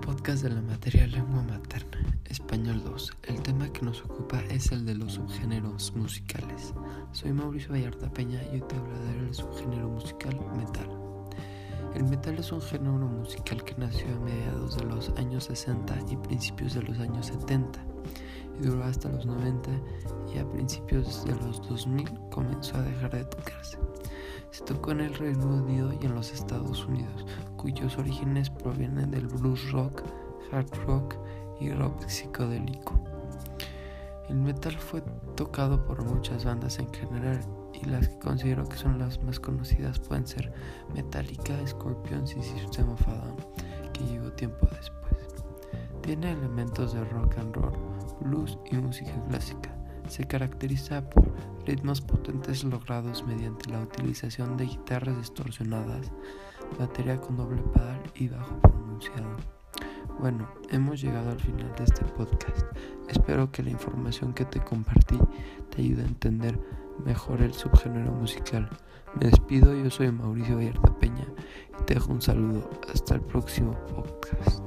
podcast de la materia lengua materna, español 2. El tema que nos ocupa es el de los subgéneros musicales. Soy Mauricio Vallarta Peña y hoy te hablaré del subgénero musical metal. El metal es un género musical que nació a mediados de los años 60 y principios de los años 70 y duró hasta los 90 y a principios de los 2000 comenzó a dejar de tocarse. Se tocó en el Reino Unido y en los Estados Unidos, cuyos orígenes provienen del blues rock, hard rock y rock psicodélico. El metal fue tocado por muchas bandas en general y las que considero que son las más conocidas pueden ser Metallica, Scorpions y System of a Down, que llegó tiempo después. Tiene elementos de rock and roll, blues y música clásica se caracteriza por ritmos potentes logrados mediante la utilización de guitarras distorsionadas, batería con doble pedal y bajo pronunciado. Bueno, hemos llegado al final de este podcast. Espero que la información que te compartí te ayude a entender mejor el subgénero musical. Me despido, yo soy Mauricio Vallarta Peña y te dejo un saludo. Hasta el próximo podcast.